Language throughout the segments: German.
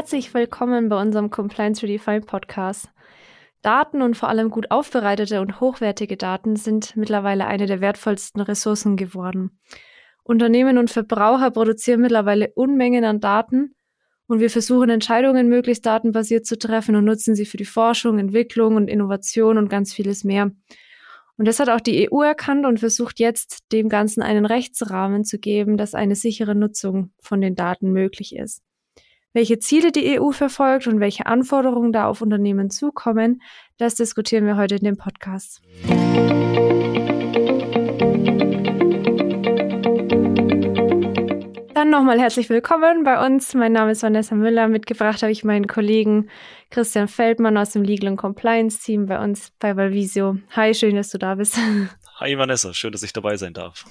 Herzlich willkommen bei unserem Compliance Redefined Podcast. Daten und vor allem gut aufbereitete und hochwertige Daten sind mittlerweile eine der wertvollsten Ressourcen geworden. Unternehmen und Verbraucher produzieren mittlerweile Unmengen an Daten und wir versuchen Entscheidungen möglichst datenbasiert zu treffen und nutzen sie für die Forschung, Entwicklung und Innovation und ganz vieles mehr. Und das hat auch die EU erkannt und versucht jetzt, dem Ganzen einen Rechtsrahmen zu geben, dass eine sichere Nutzung von den Daten möglich ist. Welche Ziele die EU verfolgt und welche Anforderungen da auf Unternehmen zukommen, das diskutieren wir heute in dem Podcast. Dann nochmal herzlich willkommen bei uns. Mein Name ist Vanessa Müller. Mitgebracht habe ich meinen Kollegen Christian Feldmann aus dem Legal and Compliance Team bei uns bei Valvisio. Hi, schön, dass du da bist. Hi Vanessa, schön, dass ich dabei sein darf.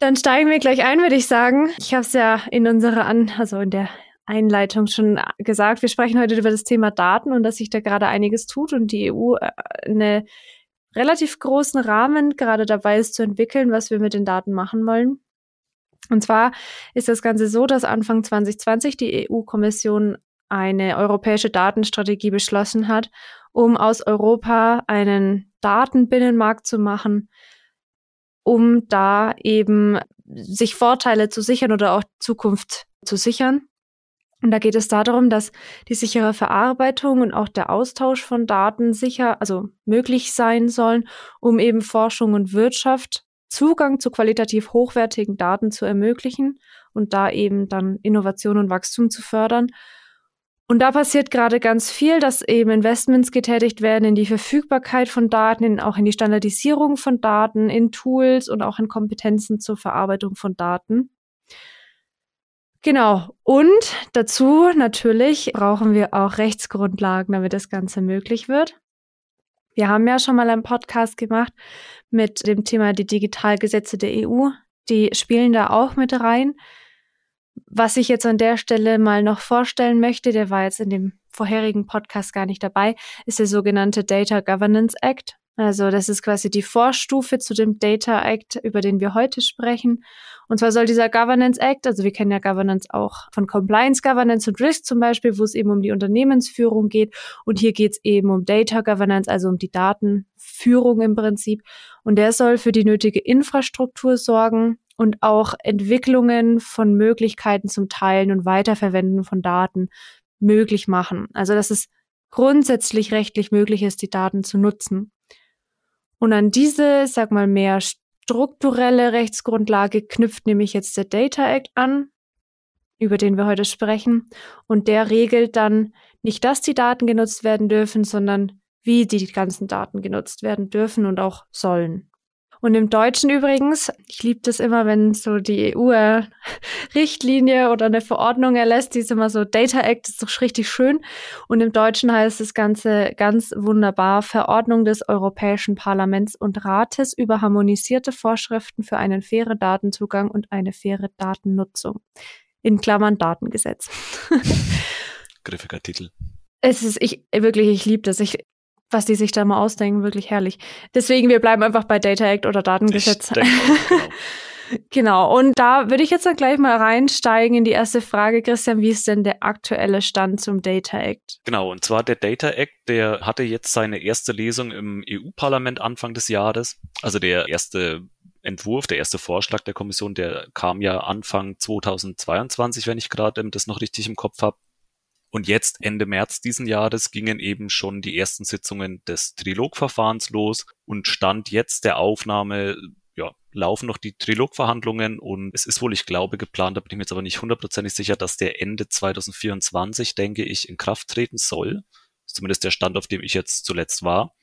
Dann steigen wir gleich ein, würde ich sagen. Ich habe es ja in unserer An also in der Einleitung schon gesagt, wir sprechen heute über das Thema Daten und dass sich da gerade einiges tut und die EU äh, eine relativ großen Rahmen gerade dabei ist zu entwickeln, was wir mit den Daten machen wollen. Und zwar ist das Ganze so, dass Anfang 2020 die EU-Kommission eine europäische Datenstrategie beschlossen hat, um aus Europa einen Datenbinnenmarkt zu machen, um da eben sich Vorteile zu sichern oder auch Zukunft zu sichern. Und da geht es darum, dass die sichere Verarbeitung und auch der Austausch von Daten sicher, also möglich sein sollen, um eben Forschung und Wirtschaft Zugang zu qualitativ hochwertigen Daten zu ermöglichen und da eben dann Innovation und Wachstum zu fördern. Und da passiert gerade ganz viel, dass eben Investments getätigt werden in die Verfügbarkeit von Daten, in, auch in die Standardisierung von Daten, in Tools und auch in Kompetenzen zur Verarbeitung von Daten. Genau. Und dazu natürlich brauchen wir auch Rechtsgrundlagen, damit das Ganze möglich wird. Wir haben ja schon mal einen Podcast gemacht mit dem Thema die Digitalgesetze der EU. Die spielen da auch mit rein. Was ich jetzt an der Stelle mal noch vorstellen möchte, der war jetzt in dem vorherigen Podcast gar nicht dabei, ist der sogenannte Data Governance Act. Also das ist quasi die Vorstufe zu dem Data Act, über den wir heute sprechen. Und zwar soll dieser Governance Act, also wir kennen ja Governance auch von Compliance Governance und Risk zum Beispiel, wo es eben um die Unternehmensführung geht. Und hier geht es eben um Data Governance, also um die Datenführung im Prinzip. Und der soll für die nötige Infrastruktur sorgen und auch Entwicklungen von Möglichkeiten zum Teilen und Weiterverwenden von Daten möglich machen. Also dass es grundsätzlich rechtlich möglich ist, die Daten zu nutzen. Und an diese, sag mal, mehr strukturelle Rechtsgrundlage knüpft nämlich jetzt der Data Act an, über den wir heute sprechen. Und der regelt dann nicht, dass die Daten genutzt werden dürfen, sondern wie die ganzen Daten genutzt werden dürfen und auch sollen. Und im Deutschen übrigens, ich liebe das immer, wenn so die EU-Richtlinie oder eine Verordnung erlässt, die ist immer so, Data Act ist doch richtig schön. Und im Deutschen heißt das Ganze ganz wunderbar, Verordnung des Europäischen Parlaments und Rates über harmonisierte Vorschriften für einen fairen Datenzugang und eine faire Datennutzung. In Klammern Datengesetz. Griffiger Titel. Es ist, ich, wirklich, ich liebe das. Ich, was die sich da mal ausdenken, wirklich herrlich. Deswegen, wir bleiben einfach bei Data Act oder Datengesetz. Denke, genau. genau. Und da würde ich jetzt dann gleich mal reinsteigen in die erste Frage, Christian. Wie ist denn der aktuelle Stand zum Data Act? Genau. Und zwar der Data Act, der hatte jetzt seine erste Lesung im EU-Parlament Anfang des Jahres. Also der erste Entwurf, der erste Vorschlag der Kommission, der kam ja Anfang 2022, wenn ich gerade das noch richtig im Kopf habe. Und jetzt, Ende März diesen Jahres, gingen eben schon die ersten Sitzungen des Trilogverfahrens los. Und stand jetzt der Aufnahme ja, laufen noch die Trilogverhandlungen. Und es ist wohl, ich glaube, geplant, da bin ich mir jetzt aber nicht hundertprozentig sicher, dass der Ende 2024, denke ich, in Kraft treten soll. Zumindest der Stand, auf dem ich jetzt zuletzt war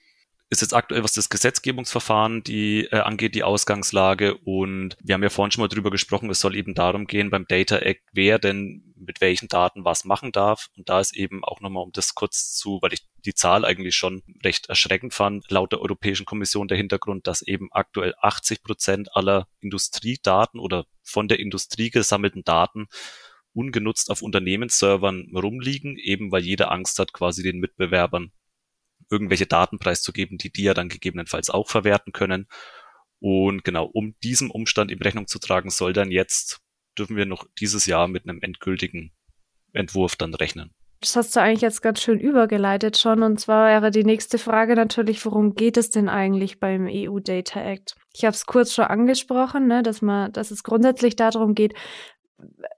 ist jetzt aktuell, was das Gesetzgebungsverfahren die äh, angeht, die Ausgangslage. Und wir haben ja vorhin schon mal drüber gesprochen, es soll eben darum gehen beim Data Act, wer denn mit welchen Daten was machen darf. Und da ist eben auch nochmal, um das kurz zu, weil ich die Zahl eigentlich schon recht erschreckend fand, laut der Europäischen Kommission der Hintergrund, dass eben aktuell 80 Prozent aller Industriedaten oder von der Industrie gesammelten Daten ungenutzt auf Unternehmensservern rumliegen, eben weil jeder Angst hat, quasi den Mitbewerbern irgendwelche Daten preiszugeben, die die ja dann gegebenenfalls auch verwerten können. Und genau, um diesem Umstand in Rechnung zu tragen, soll dann jetzt, dürfen wir noch dieses Jahr mit einem endgültigen Entwurf dann rechnen. Das hast du eigentlich jetzt ganz schön übergeleitet schon. Und zwar wäre die nächste Frage natürlich, worum geht es denn eigentlich beim EU Data Act? Ich habe es kurz schon angesprochen, ne, dass man, dass es grundsätzlich darum geht,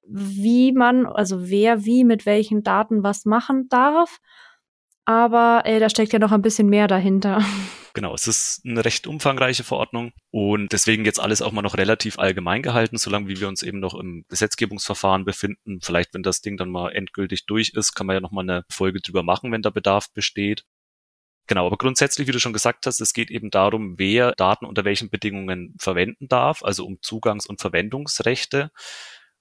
wie man, also wer wie mit welchen Daten was machen darf. Aber äh, da steckt ja noch ein bisschen mehr dahinter. Genau, es ist eine recht umfangreiche Verordnung und deswegen jetzt alles auch mal noch relativ allgemein gehalten, solange wie wir uns eben noch im Gesetzgebungsverfahren befinden. Vielleicht, wenn das Ding dann mal endgültig durch ist, kann man ja noch mal eine Folge drüber machen, wenn da Bedarf besteht. Genau, aber grundsätzlich, wie du schon gesagt hast, es geht eben darum, wer Daten unter welchen Bedingungen verwenden darf, also um Zugangs- und Verwendungsrechte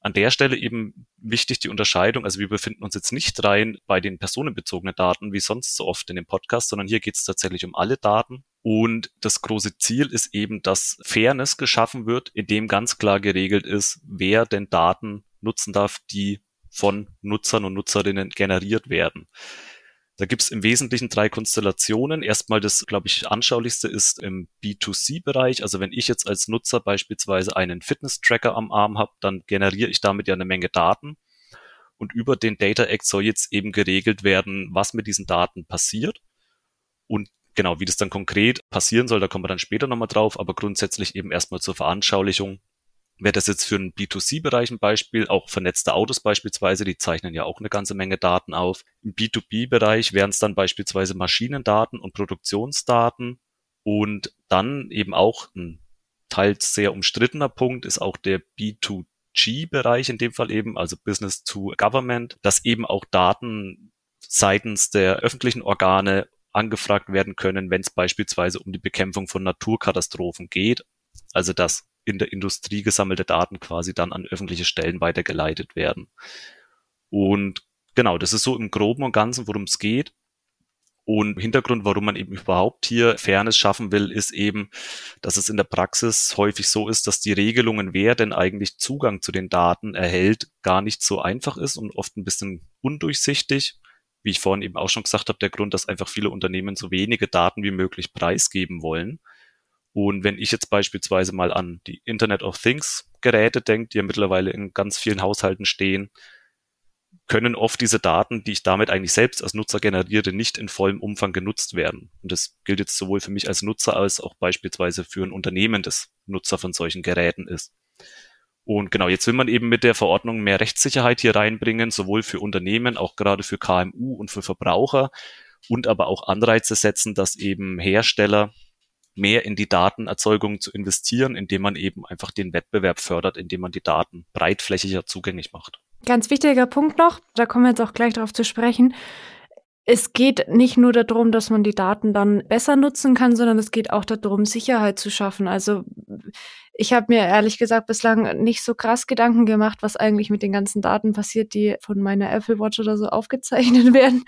an der Stelle eben wichtig die Unterscheidung. Also wir befinden uns jetzt nicht rein bei den personenbezogenen Daten, wie sonst so oft in dem Podcast, sondern hier geht es tatsächlich um alle Daten. Und das große Ziel ist eben, dass Fairness geschaffen wird, indem ganz klar geregelt ist, wer denn Daten nutzen darf, die von Nutzern und Nutzerinnen generiert werden. Da gibt es im Wesentlichen drei Konstellationen. Erstmal das, glaube ich, anschaulichste ist im B2C-Bereich. Also wenn ich jetzt als Nutzer beispielsweise einen Fitness-Tracker am Arm habe, dann generiere ich damit ja eine Menge Daten. Und über den Data Act soll jetzt eben geregelt werden, was mit diesen Daten passiert. Und genau, wie das dann konkret passieren soll, da kommen wir dann später nochmal drauf, aber grundsätzlich eben erstmal zur Veranschaulichung wäre das jetzt für einen B2C-Bereich ein Beispiel, auch vernetzte Autos beispielsweise, die zeichnen ja auch eine ganze Menge Daten auf. Im B2B-Bereich wären es dann beispielsweise Maschinendaten und Produktionsdaten und dann eben auch ein teils sehr umstrittener Punkt ist auch der B2G-Bereich in dem Fall eben, also Business to Government, dass eben auch Daten seitens der öffentlichen Organe angefragt werden können, wenn es beispielsweise um die Bekämpfung von Naturkatastrophen geht. Also dass in der Industrie gesammelte Daten quasi dann an öffentliche Stellen weitergeleitet werden. Und genau, das ist so im Groben und Ganzen, worum es geht. Und Hintergrund, warum man eben überhaupt hier Fairness schaffen will, ist eben, dass es in der Praxis häufig so ist, dass die Regelungen, wer denn eigentlich Zugang zu den Daten erhält, gar nicht so einfach ist und oft ein bisschen undurchsichtig. Wie ich vorhin eben auch schon gesagt habe, der Grund, dass einfach viele Unternehmen so wenige Daten wie möglich preisgeben wollen. Und wenn ich jetzt beispielsweise mal an die Internet of Things Geräte denke, die ja mittlerweile in ganz vielen Haushalten stehen, können oft diese Daten, die ich damit eigentlich selbst als Nutzer generiere, nicht in vollem Umfang genutzt werden. Und das gilt jetzt sowohl für mich als Nutzer als auch beispielsweise für ein Unternehmen, das Nutzer von solchen Geräten ist. Und genau, jetzt will man eben mit der Verordnung mehr Rechtssicherheit hier reinbringen, sowohl für Unternehmen, auch gerade für KMU und für Verbraucher und aber auch Anreize setzen, dass eben Hersteller mehr in die Datenerzeugung zu investieren, indem man eben einfach den Wettbewerb fördert, indem man die Daten breitflächiger zugänglich macht. Ganz wichtiger Punkt noch, da kommen wir jetzt auch gleich darauf zu sprechen. Es geht nicht nur darum, dass man die Daten dann besser nutzen kann, sondern es geht auch darum, Sicherheit zu schaffen. Also ich habe mir ehrlich gesagt bislang nicht so krass Gedanken gemacht, was eigentlich mit den ganzen Daten passiert, die von meiner Apple Watch oder so aufgezeichnet werden.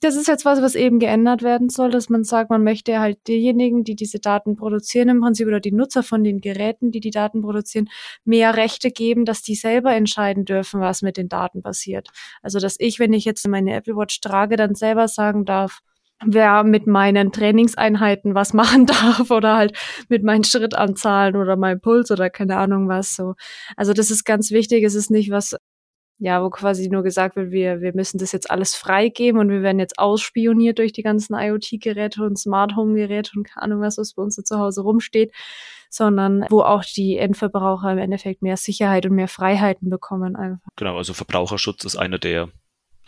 Das ist jetzt was, was eben geändert werden soll, dass man sagt, man möchte halt diejenigen, die diese Daten produzieren im Prinzip oder die Nutzer von den Geräten, die die Daten produzieren, mehr Rechte geben, dass die selber entscheiden dürfen, was mit den Daten passiert. Also dass ich, wenn ich jetzt meine Apple Watch trage, dann selber sagen darf, wer mit meinen Trainingseinheiten was machen darf oder halt mit meinen Schrittanzahlen oder meinem Puls oder keine Ahnung was so. Also das ist ganz wichtig. Es ist nicht was, ja, wo quasi nur gesagt wird, wir, wir müssen das jetzt alles freigeben und wir werden jetzt ausspioniert durch die ganzen IoT-Geräte und Smart Home-Geräte und keine Ahnung was, was bei uns so zu Hause rumsteht, sondern wo auch die Endverbraucher im Endeffekt mehr Sicherheit und mehr Freiheiten bekommen einfach. Genau, also Verbraucherschutz ist einer der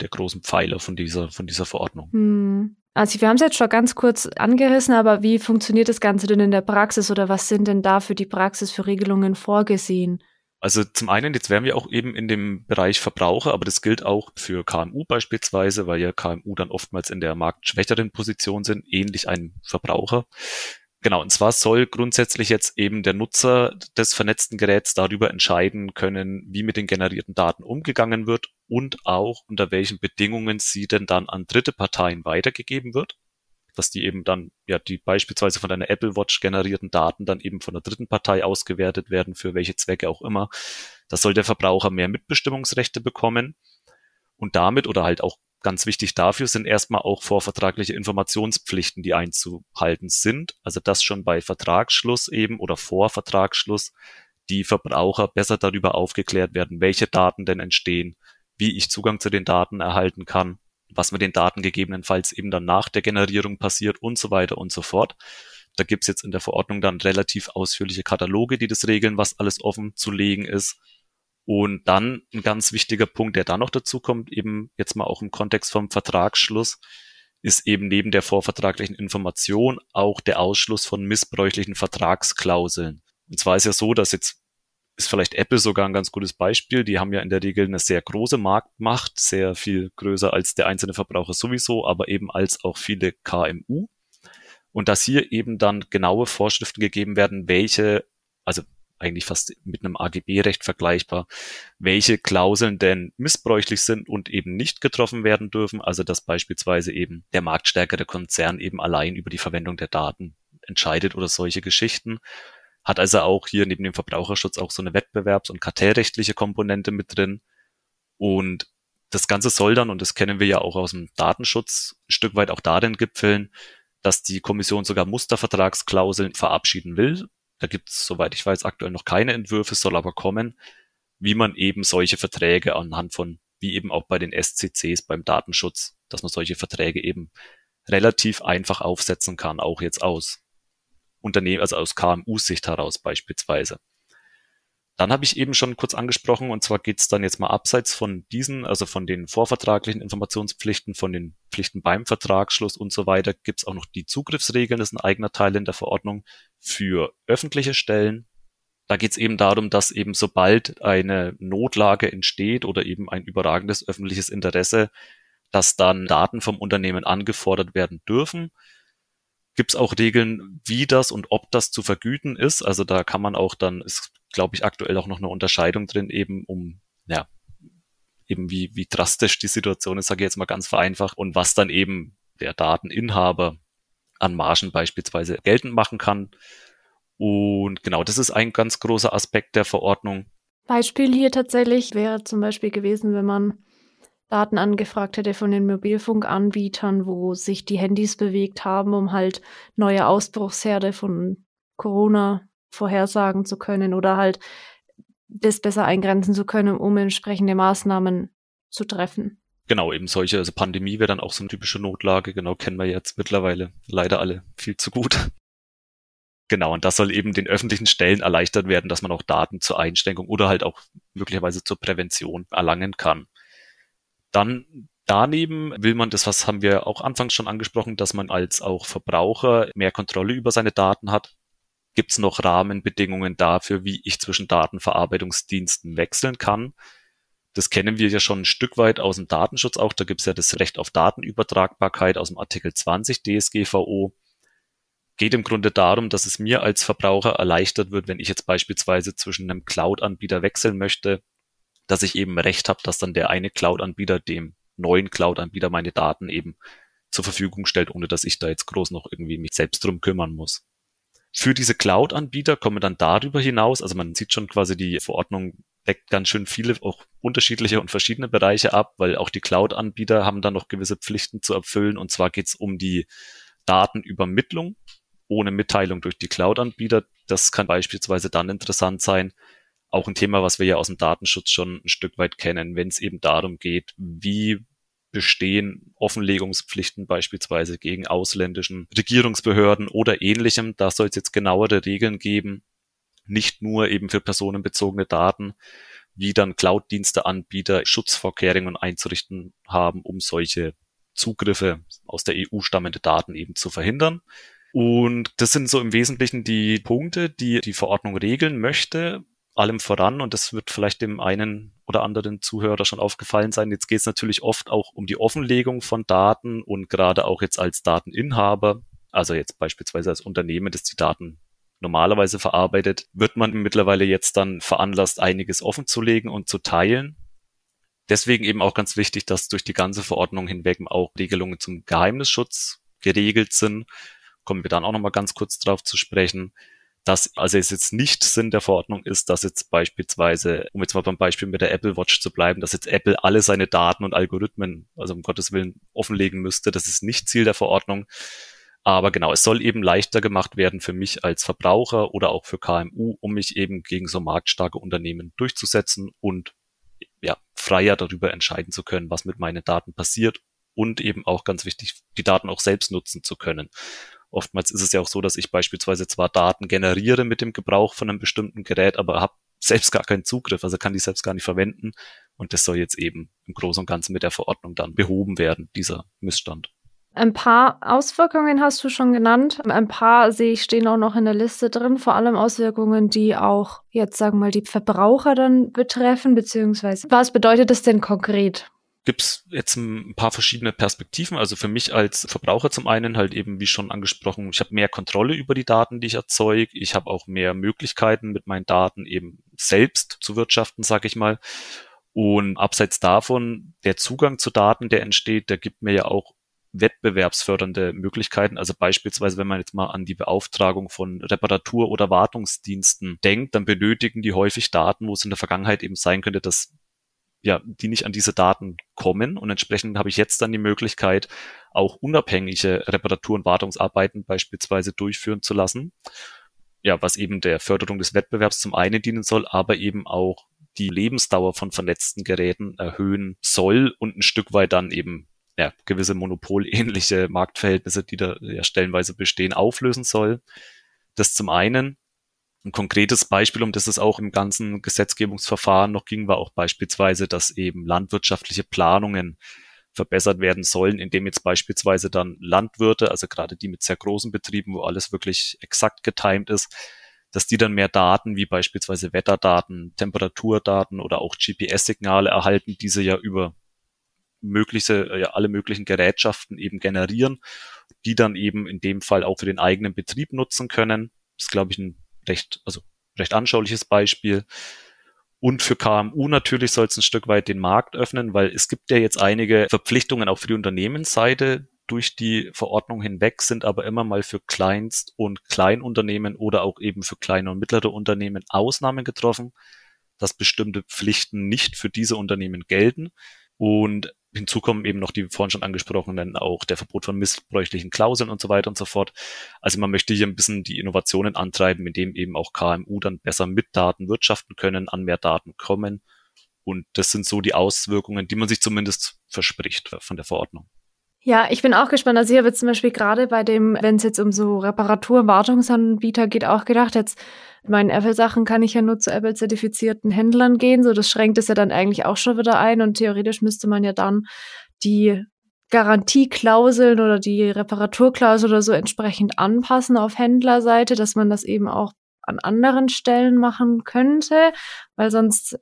der großen Pfeiler von dieser, von dieser Verordnung. Hm. Also wir haben es jetzt schon ganz kurz angerissen, aber wie funktioniert das Ganze denn in der Praxis oder was sind denn da für die Praxis für Regelungen vorgesehen? Also zum einen, jetzt wären wir auch eben in dem Bereich Verbraucher, aber das gilt auch für KMU beispielsweise, weil ja KMU dann oftmals in der marktschwächeren Position sind, ähnlich einem Verbraucher. Genau, und zwar soll grundsätzlich jetzt eben der Nutzer des vernetzten Geräts darüber entscheiden können, wie mit den generierten Daten umgegangen wird und auch unter welchen Bedingungen sie denn dann an dritte Parteien weitergegeben wird. Dass die eben dann, ja, die beispielsweise von einer Apple Watch generierten Daten dann eben von der dritten Partei ausgewertet werden, für welche Zwecke auch immer. Da soll der Verbraucher mehr Mitbestimmungsrechte bekommen und damit oder halt auch Ganz wichtig dafür sind erstmal auch vorvertragliche Informationspflichten, die einzuhalten sind. Also dass schon bei Vertragsschluss eben oder vor Vertragsschluss die Verbraucher besser darüber aufgeklärt werden, welche Daten denn entstehen, wie ich Zugang zu den Daten erhalten kann, was mit den Daten gegebenenfalls eben dann nach der Generierung passiert und so weiter und so fort. Da gibt's jetzt in der Verordnung dann relativ ausführliche Kataloge, die das regeln, was alles offen zu legen ist. Und dann ein ganz wichtiger Punkt, der da noch dazu kommt, eben jetzt mal auch im Kontext vom Vertragsschluss, ist eben neben der vorvertraglichen Information auch der Ausschluss von missbräuchlichen Vertragsklauseln. Und zwar ist ja so, dass jetzt ist vielleicht Apple sogar ein ganz gutes Beispiel. Die haben ja in der Regel eine sehr große Marktmacht, sehr viel größer als der einzelne Verbraucher sowieso, aber eben als auch viele KMU. Und dass hier eben dann genaue Vorschriften gegeben werden, welche, also eigentlich fast mit einem AGB-Recht vergleichbar, welche Klauseln denn missbräuchlich sind und eben nicht getroffen werden dürfen. Also dass beispielsweise eben der marktstärkere Konzern eben allein über die Verwendung der Daten entscheidet oder solche Geschichten. Hat also auch hier neben dem Verbraucherschutz auch so eine wettbewerbs- und kartellrechtliche Komponente mit drin. Und das Ganze soll dann, und das kennen wir ja auch aus dem Datenschutz, ein Stück weit auch darin gipfeln, dass die Kommission sogar Mustervertragsklauseln verabschieden will. Da gibt es, soweit ich weiß, aktuell noch keine Entwürfe, soll aber kommen, wie man eben solche Verträge anhand von, wie eben auch bei den SCCs beim Datenschutz, dass man solche Verträge eben relativ einfach aufsetzen kann, auch jetzt aus Unternehmen, also aus KMU-Sicht heraus beispielsweise. Dann habe ich eben schon kurz angesprochen, und zwar geht es dann jetzt mal abseits von diesen, also von den vorvertraglichen Informationspflichten, von den Pflichten beim Vertragsschluss und so weiter, gibt es auch noch die Zugriffsregeln, das ist ein eigener Teil in der Verordnung für öffentliche Stellen. Da geht es eben darum, dass eben sobald eine Notlage entsteht oder eben ein überragendes öffentliches Interesse, dass dann Daten vom Unternehmen angefordert werden dürfen gibt es auch Regeln, wie das und ob das zu vergüten ist. Also da kann man auch dann, ist glaube ich aktuell auch noch eine Unterscheidung drin, eben um, ja, eben wie, wie drastisch die Situation ist, sage ich jetzt mal ganz vereinfacht, und was dann eben der Dateninhaber an Margen beispielsweise geltend machen kann. Und genau, das ist ein ganz großer Aspekt der Verordnung. Beispiel hier tatsächlich wäre zum Beispiel gewesen, wenn man Daten angefragt hätte von den Mobilfunkanbietern, wo sich die Handys bewegt haben, um halt neue Ausbruchsherde von Corona vorhersagen zu können oder halt das besser eingrenzen zu können, um entsprechende Maßnahmen zu treffen. Genau, eben solche, also Pandemie wäre dann auch so eine typische Notlage, genau, kennen wir jetzt mittlerweile leider alle viel zu gut. Genau, und das soll eben den öffentlichen Stellen erleichtert werden, dass man auch Daten zur Einschränkung oder halt auch möglicherweise zur Prävention erlangen kann. Dann Daneben will man, das was haben wir auch anfangs schon angesprochen, dass man als auch Verbraucher mehr Kontrolle über seine Daten hat. Gibt es noch Rahmenbedingungen dafür, wie ich zwischen Datenverarbeitungsdiensten wechseln kann? Das kennen wir ja schon ein Stück weit aus dem Datenschutz auch. Da gibt es ja das Recht auf Datenübertragbarkeit aus dem Artikel 20 DSGVO. Geht im Grunde darum, dass es mir als Verbraucher erleichtert wird, wenn ich jetzt beispielsweise zwischen einem Cloud-Anbieter wechseln möchte, dass ich eben Recht habe, dass dann der eine Cloud-Anbieter dem neuen Cloud-Anbieter meine Daten eben zur Verfügung stellt, ohne dass ich da jetzt groß noch irgendwie mich selbst drum kümmern muss. Für diese Cloud-Anbieter kommen dann darüber hinaus, also man sieht schon quasi die Verordnung deckt ganz schön viele auch unterschiedliche und verschiedene Bereiche ab, weil auch die Cloud-Anbieter haben dann noch gewisse Pflichten zu erfüllen. Und zwar geht es um die Datenübermittlung ohne Mitteilung durch die Cloud-Anbieter. Das kann beispielsweise dann interessant sein, auch ein Thema, was wir ja aus dem Datenschutz schon ein Stück weit kennen, wenn es eben darum geht, wie bestehen Offenlegungspflichten beispielsweise gegen ausländischen Regierungsbehörden oder ähnlichem. Da soll es jetzt genauere Regeln geben, nicht nur eben für personenbezogene Daten, wie dann Cloud-Diensteanbieter Schutzvorkehrungen einzurichten haben, um solche Zugriffe aus der EU stammende Daten eben zu verhindern. Und das sind so im Wesentlichen die Punkte, die die Verordnung regeln möchte allem voran, und das wird vielleicht dem einen oder anderen Zuhörer schon aufgefallen sein, jetzt geht es natürlich oft auch um die Offenlegung von Daten und gerade auch jetzt als Dateninhaber, also jetzt beispielsweise als Unternehmen, das die Daten normalerweise verarbeitet, wird man mittlerweile jetzt dann veranlasst, einiges offenzulegen und zu teilen. Deswegen eben auch ganz wichtig, dass durch die ganze Verordnung hinweg auch Regelungen zum Geheimnisschutz geregelt sind. Kommen wir dann auch nochmal ganz kurz drauf zu sprechen dass also es jetzt nicht Sinn der Verordnung ist, dass jetzt beispielsweise, um jetzt mal beim Beispiel mit der Apple Watch zu bleiben, dass jetzt Apple alle seine Daten und Algorithmen, also um Gottes Willen, offenlegen müsste. Das ist nicht Ziel der Verordnung. Aber genau, es soll eben leichter gemacht werden für mich als Verbraucher oder auch für KMU, um mich eben gegen so marktstarke Unternehmen durchzusetzen und ja, freier darüber entscheiden zu können, was mit meinen Daten passiert und eben auch ganz wichtig, die Daten auch selbst nutzen zu können. Oftmals ist es ja auch so, dass ich beispielsweise zwar Daten generiere mit dem Gebrauch von einem bestimmten Gerät, aber habe selbst gar keinen Zugriff, also kann die selbst gar nicht verwenden. Und das soll jetzt eben im Großen und Ganzen mit der Verordnung dann behoben werden, dieser Missstand. Ein paar Auswirkungen hast du schon genannt. Ein paar sehe ich stehen auch noch in der Liste drin. Vor allem Auswirkungen, die auch jetzt sagen wir mal die Verbraucher dann betreffen, beziehungsweise was bedeutet das denn konkret? Gibt es jetzt ein paar verschiedene Perspektiven. Also für mich als Verbraucher zum einen halt eben, wie schon angesprochen, ich habe mehr Kontrolle über die Daten, die ich erzeuge. Ich habe auch mehr Möglichkeiten, mit meinen Daten eben selbst zu wirtschaften, sage ich mal. Und abseits davon, der Zugang zu Daten, der entsteht, der gibt mir ja auch wettbewerbsfördernde Möglichkeiten. Also beispielsweise, wenn man jetzt mal an die Beauftragung von Reparatur- oder Wartungsdiensten denkt, dann benötigen die häufig Daten, wo es in der Vergangenheit eben sein könnte, dass ja, die nicht an diese Daten kommen. Und entsprechend habe ich jetzt dann die Möglichkeit, auch unabhängige Reparatur- und Wartungsarbeiten beispielsweise durchführen zu lassen. Ja, was eben der Förderung des Wettbewerbs zum einen dienen soll, aber eben auch die Lebensdauer von vernetzten Geräten erhöhen soll und ein Stück weit dann eben ja, gewisse monopolähnliche Marktverhältnisse, die da ja stellenweise bestehen, auflösen soll. Das zum einen. Ein konkretes Beispiel, um das es auch im ganzen Gesetzgebungsverfahren noch ging, war auch beispielsweise, dass eben landwirtschaftliche Planungen verbessert werden sollen, indem jetzt beispielsweise dann Landwirte, also gerade die mit sehr großen Betrieben, wo alles wirklich exakt getimt ist, dass die dann mehr Daten wie beispielsweise Wetterdaten, Temperaturdaten oder auch GPS-Signale erhalten, diese ja über mögliche, ja, alle möglichen Gerätschaften eben generieren, die dann eben in dem Fall auch für den eigenen Betrieb nutzen können. Das ist, glaube ich, ein recht, also recht anschauliches Beispiel. Und für KMU natürlich soll es ein Stück weit den Markt öffnen, weil es gibt ja jetzt einige Verpflichtungen auch für die Unternehmensseite durch die Verordnung hinweg, sind aber immer mal für Kleinst- und Kleinunternehmen oder auch eben für kleine und mittlere Unternehmen Ausnahmen getroffen, dass bestimmte Pflichten nicht für diese Unternehmen gelten. Und Hinzu kommen eben noch die vorhin schon angesprochenen, auch der Verbot von missbräuchlichen Klauseln und so weiter und so fort. Also man möchte hier ein bisschen die Innovationen antreiben, indem eben auch KMU dann besser mit Daten wirtschaften können, an mehr Daten kommen. Und das sind so die Auswirkungen, die man sich zumindest verspricht von der Verordnung. Ja, ich bin auch gespannt. Also ich habe jetzt zum Beispiel gerade bei dem, wenn es jetzt um so Reparatur, Wartungsanbieter geht, auch gedacht, jetzt meinen Apple-Sachen kann ich ja nur zu Apple-zertifizierten Händlern gehen. So, das schränkt es ja dann eigentlich auch schon wieder ein. Und theoretisch müsste man ja dann die Garantieklauseln oder die Reparaturklausel oder so entsprechend anpassen auf Händlerseite, dass man das eben auch an anderen Stellen machen könnte, weil sonst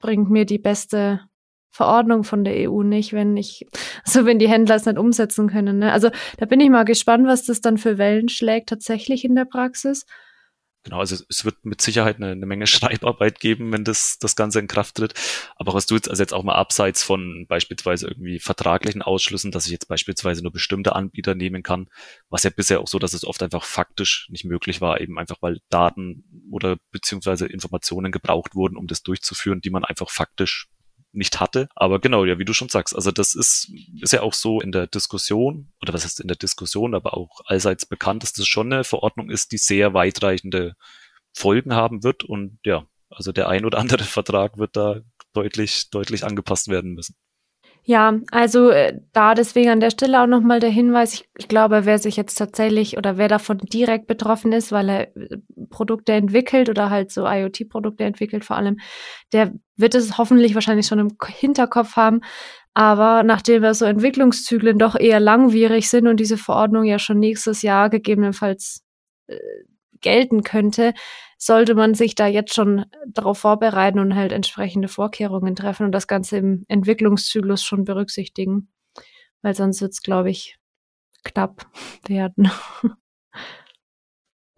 bringt mir die beste Verordnung von der EU nicht, wenn ich, also wenn die Händler es nicht umsetzen können. Ne? Also da bin ich mal gespannt, was das dann für Wellen schlägt tatsächlich in der Praxis. Genau, also es wird mit Sicherheit eine, eine, Menge Schreibarbeit geben, wenn das, das Ganze in Kraft tritt. Aber was du jetzt, also jetzt auch mal abseits von beispielsweise irgendwie vertraglichen Ausschlüssen, dass ich jetzt beispielsweise nur bestimmte Anbieter nehmen kann, was ja bisher auch so, dass es oft einfach faktisch nicht möglich war, eben einfach weil Daten oder beziehungsweise Informationen gebraucht wurden, um das durchzuführen, die man einfach faktisch nicht hatte. Aber genau, ja, wie du schon sagst, also das ist, ist ja auch so in der Diskussion, oder was heißt in der Diskussion, aber auch allseits bekannt, dass das schon eine Verordnung ist, die sehr weitreichende Folgen haben wird. Und ja, also der ein oder andere Vertrag wird da deutlich, deutlich angepasst werden müssen. Ja, also äh, da deswegen an der Stelle auch nochmal der Hinweis, ich, ich, glaube, wer sich jetzt tatsächlich oder wer davon direkt betroffen ist, weil er äh, Produkte entwickelt oder halt so IoT-Produkte entwickelt vor allem, der wird es hoffentlich wahrscheinlich schon im Hinterkopf haben. Aber nachdem wir so Entwicklungszyklen doch eher langwierig sind und diese Verordnung ja schon nächstes Jahr gegebenenfalls äh, gelten könnte, sollte man sich da jetzt schon darauf vorbereiten und halt entsprechende Vorkehrungen treffen und das Ganze im Entwicklungszyklus schon berücksichtigen. Weil sonst wird es, glaube ich, knapp werden.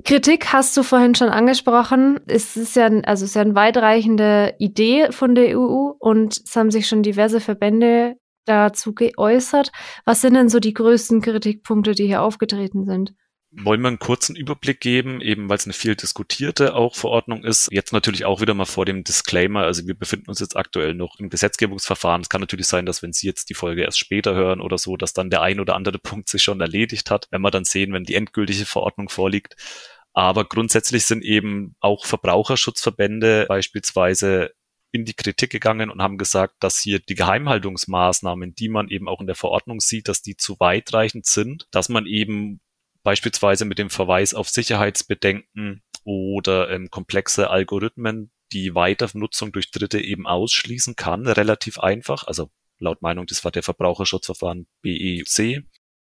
Kritik hast du vorhin schon angesprochen. Es ist ja, also es ist ja eine weitreichende Idee von der EU und es haben sich schon diverse Verbände dazu geäußert. Was sind denn so die größten Kritikpunkte, die hier aufgetreten sind? Wollen wir einen kurzen Überblick geben, eben weil es eine viel diskutierte auch Verordnung ist. Jetzt natürlich auch wieder mal vor dem Disclaimer. Also wir befinden uns jetzt aktuell noch im Gesetzgebungsverfahren. Es kann natürlich sein, dass wenn Sie jetzt die Folge erst später hören oder so, dass dann der ein oder andere Punkt sich schon erledigt hat, wenn wir dann sehen, wenn die endgültige Verordnung vorliegt. Aber grundsätzlich sind eben auch Verbraucherschutzverbände beispielsweise in die Kritik gegangen und haben gesagt, dass hier die Geheimhaltungsmaßnahmen, die man eben auch in der Verordnung sieht, dass die zu weitreichend sind, dass man eben beispielsweise mit dem Verweis auf Sicherheitsbedenken oder ähm, komplexe Algorithmen die Weiternutzung durch Dritte eben ausschließen kann, relativ einfach. Also laut Meinung, das war der Verbraucherschutzverfahren BEC.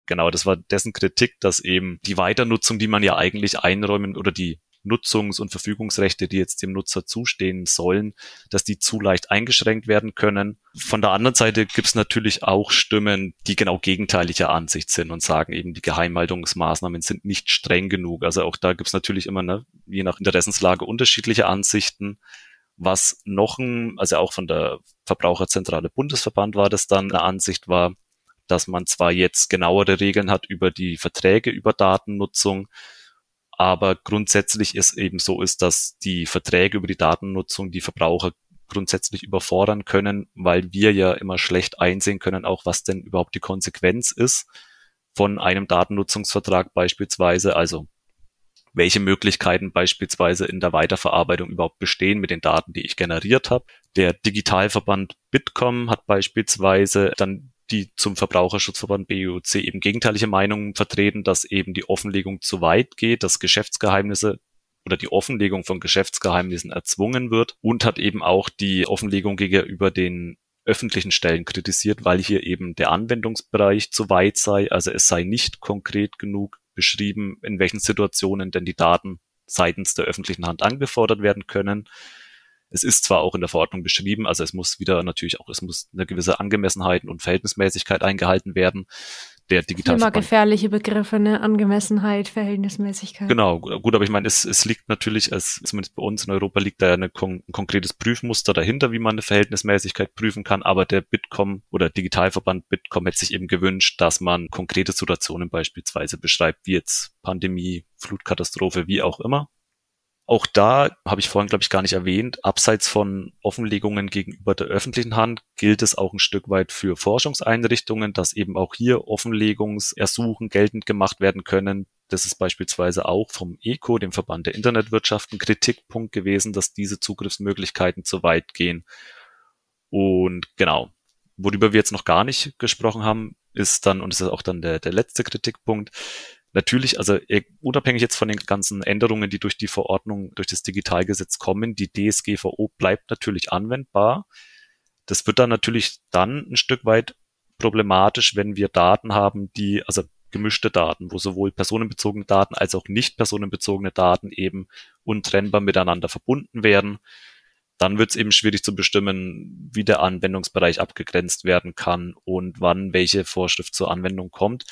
Genau, das war dessen Kritik, dass eben die Weiternutzung, die man ja eigentlich einräumen oder die Nutzungs- und Verfügungsrechte, die jetzt dem Nutzer zustehen sollen, dass die zu leicht eingeschränkt werden können. Von der anderen Seite gibt es natürlich auch Stimmen, die genau gegenteiliger Ansicht sind und sagen eben, die Geheimhaltungsmaßnahmen sind nicht streng genug. Also auch da gibt es natürlich immer, ne, je nach Interessenslage, unterschiedliche Ansichten. Was noch ein, also auch von der Verbraucherzentrale Bundesverband war das dann eine Ansicht war, dass man zwar jetzt genauere Regeln hat über die Verträge über Datennutzung, aber grundsätzlich ist eben so ist, dass die Verträge über die Datennutzung die Verbraucher grundsätzlich überfordern können, weil wir ja immer schlecht einsehen können, auch was denn überhaupt die Konsequenz ist von einem Datennutzungsvertrag beispielsweise. Also welche Möglichkeiten beispielsweise in der Weiterverarbeitung überhaupt bestehen mit den Daten, die ich generiert habe. Der Digitalverband Bitkom hat beispielsweise dann die zum Verbraucherschutzverband BUC eben gegenteilige Meinungen vertreten, dass eben die Offenlegung zu weit geht, dass Geschäftsgeheimnisse oder die Offenlegung von Geschäftsgeheimnissen erzwungen wird und hat eben auch die Offenlegung gegenüber den öffentlichen Stellen kritisiert, weil hier eben der Anwendungsbereich zu weit sei, also es sei nicht konkret genug beschrieben, in welchen Situationen denn die Daten seitens der öffentlichen Hand angefordert werden können. Es ist zwar auch in der Verordnung beschrieben, also es muss wieder natürlich auch, es muss eine gewisse Angemessenheit und Verhältnismäßigkeit eingehalten werden. Der digital Immer gefährliche Begriffe, ne? Angemessenheit, Verhältnismäßigkeit. Genau, gut, aber ich meine, es, es liegt natürlich, es, zumindest bei uns in Europa liegt da eine ein konkretes Prüfmuster dahinter, wie man eine Verhältnismäßigkeit prüfen kann, aber der Bitkom oder Digitalverband Bitkom hätte sich eben gewünscht, dass man konkrete Situationen beispielsweise beschreibt, wie jetzt Pandemie, Flutkatastrophe, wie auch immer. Auch da habe ich vorhin, glaube ich, gar nicht erwähnt, abseits von Offenlegungen gegenüber der öffentlichen Hand gilt es auch ein Stück weit für Forschungseinrichtungen, dass eben auch hier Offenlegungsersuchen geltend gemacht werden können. Das ist beispielsweise auch vom ECO, dem Verband der Internetwirtschaft, ein Kritikpunkt gewesen, dass diese Zugriffsmöglichkeiten zu weit gehen. Und genau, worüber wir jetzt noch gar nicht gesprochen haben, ist dann, und das ist auch dann der, der letzte Kritikpunkt, Natürlich, also äh, unabhängig jetzt von den ganzen Änderungen, die durch die Verordnung, durch das Digitalgesetz kommen, die DSGVO bleibt natürlich anwendbar. Das wird dann natürlich dann ein Stück weit problematisch, wenn wir Daten haben, die, also gemischte Daten, wo sowohl personenbezogene Daten als auch nicht personenbezogene Daten eben untrennbar miteinander verbunden werden. Dann wird es eben schwierig zu bestimmen, wie der Anwendungsbereich abgegrenzt werden kann und wann welche Vorschrift zur Anwendung kommt.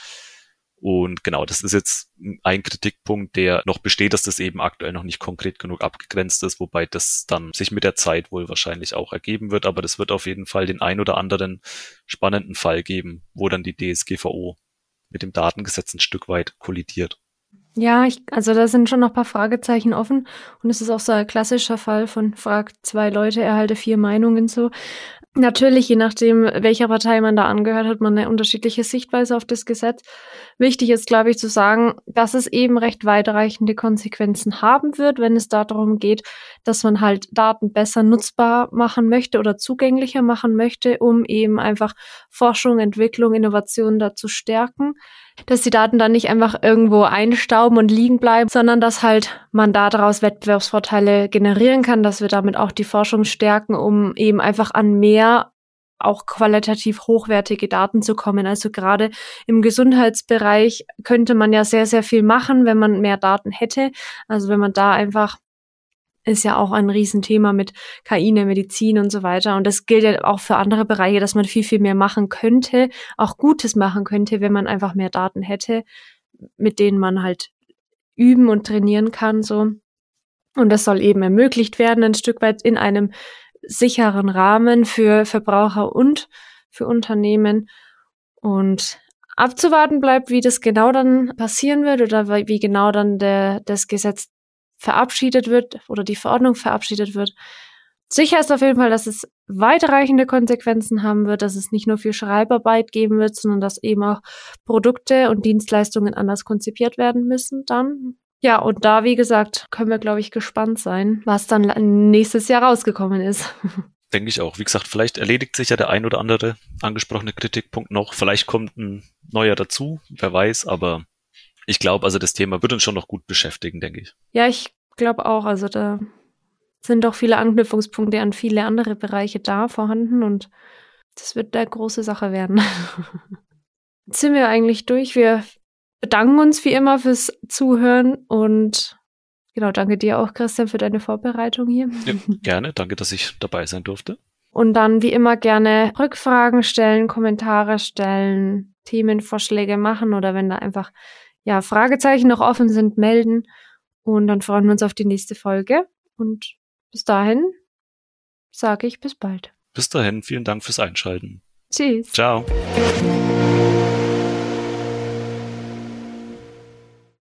Und genau, das ist jetzt ein Kritikpunkt, der noch besteht, dass das eben aktuell noch nicht konkret genug abgegrenzt ist, wobei das dann sich mit der Zeit wohl wahrscheinlich auch ergeben wird. Aber das wird auf jeden Fall den ein oder anderen spannenden Fall geben, wo dann die DSGVO mit dem Datengesetz ein Stück weit kollidiert. Ja, ich, also da sind schon noch ein paar Fragezeichen offen und es ist auch so ein klassischer Fall von frag zwei Leute, erhalte vier Meinungen so. Natürlich, je nachdem, welcher Partei man da angehört, hat man eine unterschiedliche Sichtweise auf das Gesetz. Wichtig ist, glaube ich, zu sagen, dass es eben recht weitreichende Konsequenzen haben wird, wenn es darum geht, dass man halt Daten besser nutzbar machen möchte oder zugänglicher machen möchte, um eben einfach Forschung, Entwicklung, Innovation da zu stärken dass die Daten dann nicht einfach irgendwo einstauben und liegen bleiben, sondern dass halt man daraus Wettbewerbsvorteile generieren kann, dass wir damit auch die Forschung stärken, um eben einfach an mehr auch qualitativ hochwertige Daten zu kommen. Also gerade im Gesundheitsbereich könnte man ja sehr, sehr viel machen, wenn man mehr Daten hätte. Also wenn man da einfach ist ja auch ein Riesenthema mit KI in der Medizin und so weiter. Und das gilt ja auch für andere Bereiche, dass man viel, viel mehr machen könnte, auch Gutes machen könnte, wenn man einfach mehr Daten hätte, mit denen man halt üben und trainieren kann, so. Und das soll eben ermöglicht werden, ein Stück weit in einem sicheren Rahmen für Verbraucher und für Unternehmen. Und abzuwarten bleibt, wie das genau dann passieren wird oder wie genau dann der, das Gesetz verabschiedet wird oder die Verordnung verabschiedet wird. Sicher ist auf jeden Fall, dass es weitreichende Konsequenzen haben wird, dass es nicht nur viel Schreibarbeit geben wird, sondern dass eben auch Produkte und Dienstleistungen anders konzipiert werden müssen dann. Ja, und da, wie gesagt, können wir, glaube ich, gespannt sein, was dann nächstes Jahr rausgekommen ist. Denke ich auch. Wie gesagt, vielleicht erledigt sich ja der ein oder andere angesprochene Kritikpunkt noch. Vielleicht kommt ein neuer dazu, wer weiß, aber ich glaube, also das Thema wird uns schon noch gut beschäftigen, denke ich. Ja, ich glaube auch. Also da sind doch viele Anknüpfungspunkte an viele andere Bereiche da vorhanden und das wird eine große Sache werden. Jetzt sind wir eigentlich durch. Wir bedanken uns wie immer fürs Zuhören und genau, danke dir auch, Christian, für deine Vorbereitung hier. Ja, gerne, danke, dass ich dabei sein durfte. Und dann wie immer gerne Rückfragen stellen, Kommentare stellen, Themenvorschläge machen oder wenn da einfach ja Fragezeichen noch offen sind, melden. Und dann freuen wir uns auf die nächste Folge. Und bis dahin sage ich bis bald. Bis dahin, vielen Dank fürs Einschalten. Tschüss. Ciao.